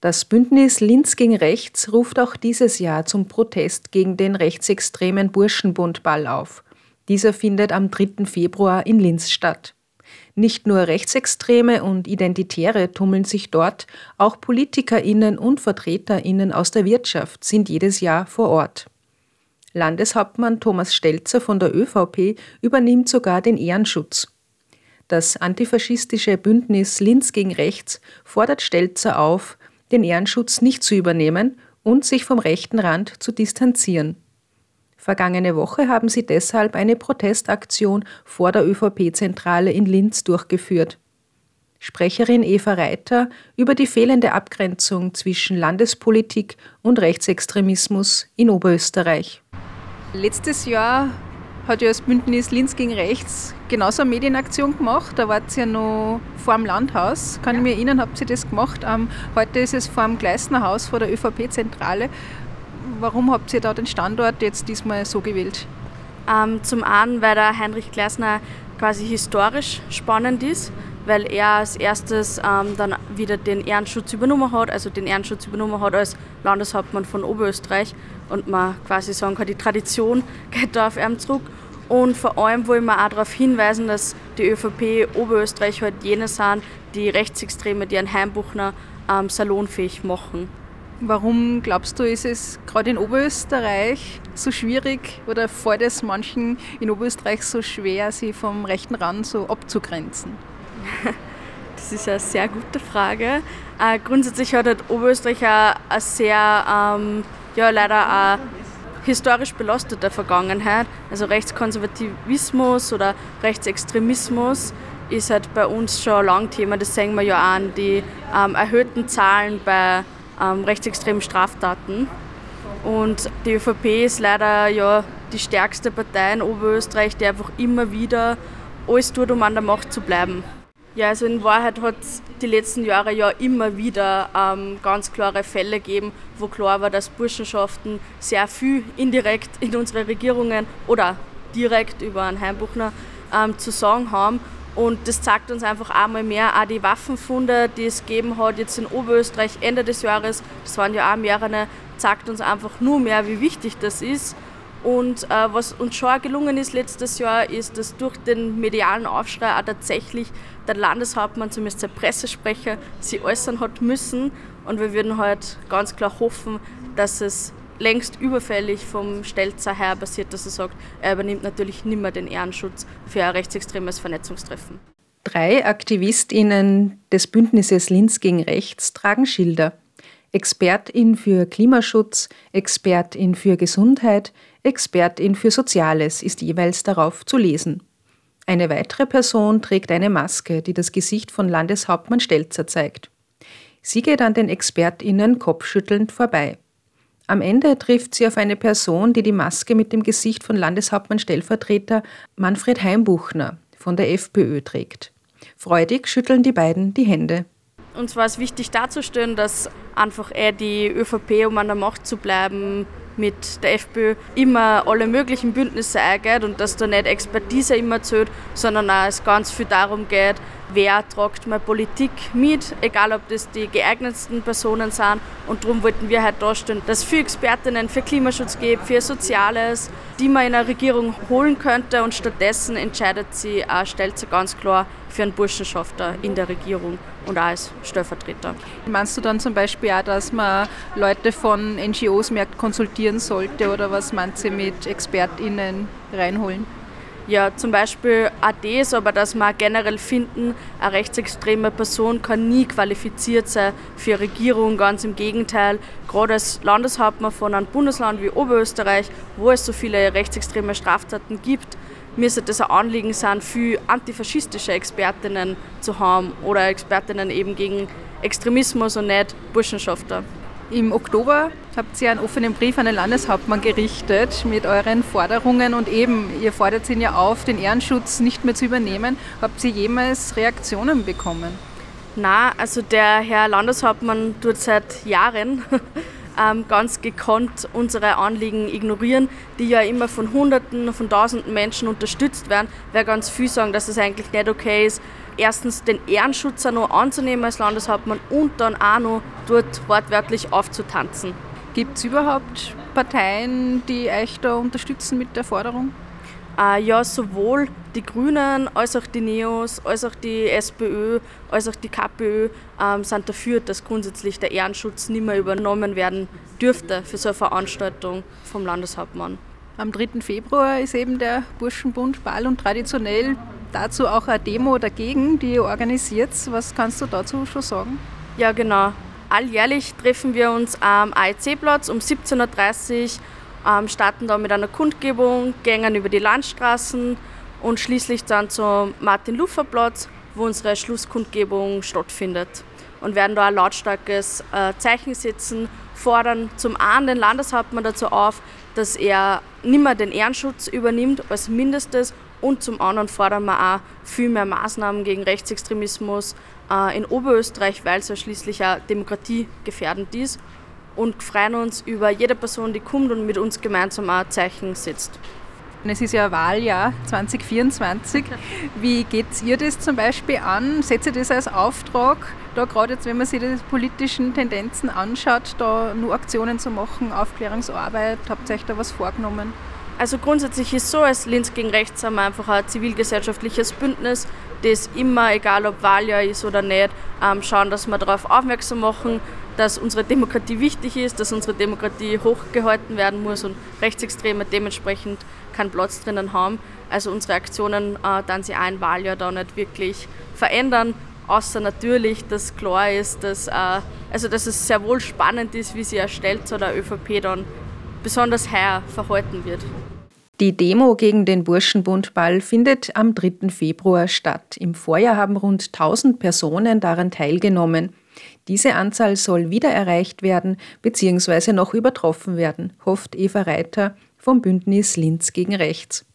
Das Bündnis Linz gegen Rechts ruft auch dieses Jahr zum Protest gegen den rechtsextremen Burschenbundball auf. Dieser findet am 3. Februar in Linz statt. Nicht nur Rechtsextreme und Identitäre tummeln sich dort, auch PolitikerInnen und VertreterInnen aus der Wirtschaft sind jedes Jahr vor Ort. Landeshauptmann Thomas Stelzer von der ÖVP übernimmt sogar den Ehrenschutz. Das antifaschistische Bündnis Linz gegen Rechts fordert Stelzer auf, den Ehrenschutz nicht zu übernehmen und sich vom rechten Rand zu distanzieren. Vergangene Woche haben sie deshalb eine Protestaktion vor der ÖVP-Zentrale in Linz durchgeführt. Sprecherin Eva Reiter über die fehlende Abgrenzung zwischen Landespolitik und Rechtsextremismus in Oberösterreich. Letztes Jahr hat ja das Bündnis Linz gegen Rechts genauso eine Medienaktion gemacht. Da war es ja noch vor dem Landhaus. Kann ich mir erinnern, habt ihr das gemacht? Ähm, heute ist es vor dem Gleisnerhaus, vor der ÖVP-Zentrale. Warum habt ihr da den Standort jetzt diesmal so gewählt? Ähm, zum einen, weil der Heinrich Gleisner quasi historisch spannend ist, weil er als erstes ähm, dann wieder den Ehrenschutz übernommen hat, also den Ehrenschutz übernommen hat als Landeshauptmann von Oberösterreich und man quasi sagen kann, die Tradition geht da auf ihn zurück. Und vor allem wollen wir auch darauf hinweisen, dass die ÖVP Oberösterreich halt jene sind, die Rechtsextreme, die einen Heimbuchner ähm, salonfähig machen. Warum glaubst du, ist es gerade in Oberösterreich so schwierig oder fällt es manchen in Oberösterreich so schwer, sie vom rechten Rand so abzugrenzen? Das ist eine sehr gute Frage. Äh, grundsätzlich hat halt Oberösterreich eine sehr, ähm, ja leider auch historisch belastete Vergangenheit. Also Rechtskonservativismus oder Rechtsextremismus ist halt bei uns schon lang Thema. Das sehen wir ja auch an die ähm, erhöhten Zahlen bei ähm, rechtsextremen Straftaten. Und die ÖVP ist leider ja die stärkste Partei in Oberösterreich, die einfach immer wieder alles tut, um an der Macht zu bleiben. Ja, also in Wahrheit hat es die letzten Jahre ja immer wieder ähm, ganz klare Fälle gegeben, wo klar war, dass Burschenschaften sehr viel indirekt in unsere Regierungen oder direkt über einen Heimbuchner ähm, zu sagen haben. Und das zeigt uns einfach einmal mehr, auch die Waffenfunde, die es gegeben hat, jetzt in Oberösterreich Ende des Jahres, das waren ja auch mehrere, zeigt uns einfach nur mehr, wie wichtig das ist. Und äh, was uns schon gelungen ist letztes Jahr, ist, dass durch den medialen Aufschrei auch tatsächlich der Landeshauptmann, zumindest der Pressesprecher, sie äußern hat müssen. Und wir würden halt ganz klar hoffen, dass es längst überfällig vom Stelzer her passiert, dass er sagt, er übernimmt natürlich nicht mehr den Ehrenschutz für ein rechtsextremes Vernetzungstreffen. Drei AktivistInnen des Bündnisses Linz gegen Rechts tragen Schilder. Expertin für Klimaschutz, Expertin für Gesundheit, Expertin für Soziales ist jeweils darauf zu lesen. Eine weitere Person trägt eine Maske, die das Gesicht von Landeshauptmann Stelzer zeigt. Sie geht an den ExpertInnen kopfschüttelnd vorbei. Am Ende trifft sie auf eine Person, die die Maske mit dem Gesicht von Landeshauptmann Stellvertreter Manfred Heimbuchner von der FPÖ trägt. Freudig schütteln die beiden die Hände. Uns war es wichtig darzustellen, dass einfach er die ÖVP, um an der Macht zu bleiben, mit der FPÖ immer alle möglichen Bündnisse eingeht und dass da nicht Expertise immer zählt, sondern auch es ganz viel darum geht, wer tragt mal Politik mit, egal ob das die geeignetsten Personen sind. Und darum wollten wir halt darstellen, dass es viele Expertinnen für Klimaschutz gibt, für Soziales, die man in eine Regierung holen könnte und stattdessen entscheidet sie, äh, stellt sie ganz klar für einen Burschenschafter in der Regierung und auch als Stellvertreter. Meinst du dann zum Beispiel auch, dass man Leute von NGOs mehr konsultieren sollte oder was meinst du mit ExpertInnen reinholen? Ja, zum Beispiel auch das, aber dass wir generell finden, eine rechtsextreme Person kann nie qualifiziert sein für eine Regierung. Ganz im Gegenteil, gerade als Landeshauptmann von einem Bundesland wie Oberösterreich, wo es so viele rechtsextreme Straftaten gibt, müsste das ein Anliegen sein, für antifaschistische Expertinnen zu haben oder Expertinnen eben gegen Extremismus und nicht Burschenschafter. Im Oktober habt ihr einen offenen Brief an den Landeshauptmann gerichtet mit euren Forderungen und eben, ihr fordert ihn ja auf, den Ehrenschutz nicht mehr zu übernehmen. Habt ihr jemals Reaktionen bekommen? Na, also der Herr Landeshauptmann tut seit Jahren ganz gekonnt unsere Anliegen ignorieren, die ja immer von Hunderten, von Tausenden Menschen unterstützt werden, weil ganz viel sagen, dass es eigentlich nicht okay ist, erstens den Ehrenschutz auch noch anzunehmen als Landeshauptmann und dann auch noch dort wortwörtlich aufzutanzen. Gibt es überhaupt Parteien, die euch da unterstützen mit der Forderung? Äh, ja, sowohl die Grünen als auch die Neos, als auch die SPÖ, als auch die KPÖ ähm, sind dafür, dass grundsätzlich der Ehrenschutz nicht mehr übernommen werden dürfte für so eine Veranstaltung vom Landeshauptmann. Am 3. Februar ist eben der Burschenbund Ball und traditionell dazu auch eine Demo dagegen, die ihr organisiert. Was kannst du dazu schon sagen? Ja, genau. Alljährlich treffen wir uns am AEC-Platz um 17.30 Uhr, ähm, starten da mit einer Kundgebung, gehen über die Landstraßen und schließlich dann zum Martin-Luther-Platz, wo unsere Schlusskundgebung stattfindet. Und werden da ein lautstarkes äh, Zeichen setzen, fordern zum einen den Landeshauptmann dazu auf, dass er nicht mehr den Ehrenschutz übernimmt als Mindestes und zum anderen fordern wir auch viel mehr Maßnahmen gegen Rechtsextremismus äh, in Oberösterreich, weil es ja schließlich auch demokratiegefährdend ist. Und freuen uns über jede Person, die kommt und mit uns gemeinsam auch Zeichen setzt. Es ist ja ein Wahljahr 2024. Wie geht ihr das zum Beispiel an? Setzt ihr das als Auftrag, da gerade jetzt, wenn man sich die politischen Tendenzen anschaut, da nur Aktionen zu machen, Aufklärungsarbeit? Habt ihr euch da was vorgenommen? Also grundsätzlich ist so, als Linz gegen Rechts haben wir einfach ein zivilgesellschaftliches Bündnis, das immer, egal ob Wahljahr ist oder nicht, ähm, schauen, dass wir darauf aufmerksam machen, dass unsere Demokratie wichtig ist, dass unsere Demokratie hochgehalten werden muss und Rechtsextreme dementsprechend keinen Platz drinnen haben. Also unsere Aktionen äh, dann sie ein Wahljahr da nicht wirklich verändern, außer natürlich, dass klar ist, dass, äh, also dass es sehr wohl spannend ist, wie sie erstellt zu der ÖVP dann besonders heuer verhalten wird. Die Demo gegen den Burschenbundball findet am 3. Februar statt. Im Vorjahr haben rund 1000 Personen daran teilgenommen. Diese Anzahl soll wieder erreicht werden bzw. noch übertroffen werden, hofft Eva Reiter vom Bündnis Linz gegen Rechts.